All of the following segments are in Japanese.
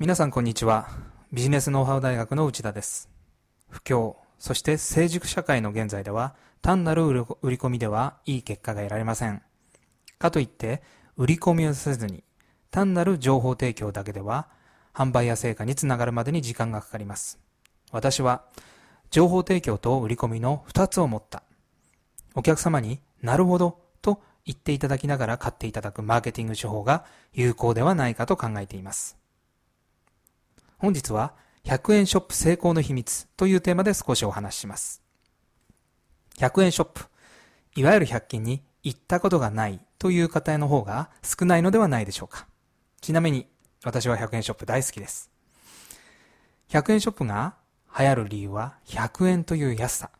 皆さんこんにちは。ビジネスノウハウ大学の内田です。不況、そして成熟社会の現在では、単なる売り込みではいい結果が得られません。かといって、売り込みをせずに、単なる情報提供だけでは、販売や成果につながるまでに時間がかかります。私は、情報提供と売り込みの二つを持った。お客様になるほどと言っていただきながら買っていただくマーケティング手法が有効ではないかと考えています。本日は100円ショップ成功の秘密というテーマで少しお話しします。100円ショップ、いわゆる100均に行ったことがないという方の方が少ないのではないでしょうか。ちなみに私は100円ショップ大好きです。100円ショップが流行る理由は100円という安さ。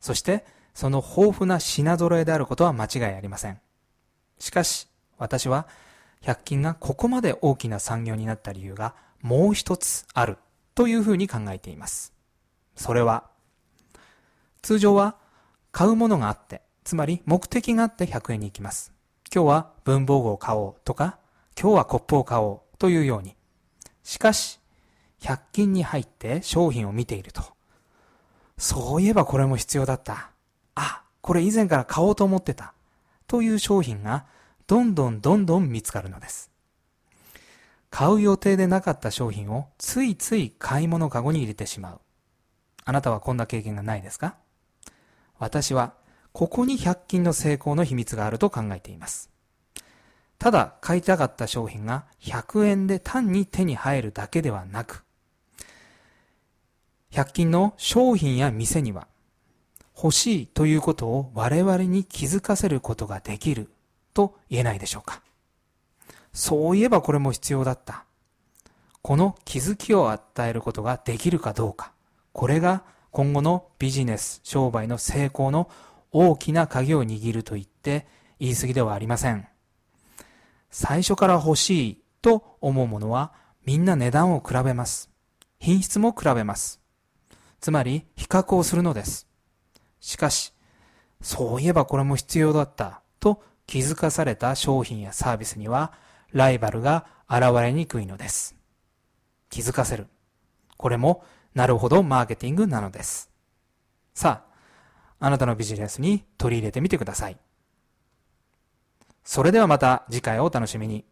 そしてその豊富な品揃えであることは間違いありません。しかし私は100均がここまで大きな産業になった理由がもう一つあるというふうに考えています。それは、通常は買うものがあって、つまり目的があって100円に行きます。今日は文房具を買おうとか、今日はコップを買おうというように。しかし、100均に入って商品を見ていると。そういえばこれも必要だった。あ、これ以前から買おうと思ってた。という商品がどんどんどんどん見つかるのです。買う予定でなかった商品をついつい買い物かごに入れてしまう。あなたはこんな経験がないですか？私はここに100均の成功の秘密があると考えています。ただ買いたかった商品が100円で単に手に入るだけではなく、100均の商品や店には欲しいということを我々に気づかせることができると言えないでしょうか？そういえばこれも必要だった。この気づきを与えることができるかどうか。これが今後のビジネス、商売の成功の大きな鍵を握ると言って言い過ぎではありません。最初から欲しいと思うものはみんな値段を比べます。品質も比べます。つまり比較をするのです。しかし、そういえばこれも必要だったと気づかされた商品やサービスにはライバルが現れにくいのです。気づかせる。これも、なるほどマーケティングなのです。さあ、あなたのビジネスに取り入れてみてください。それではまた次回をお楽しみに。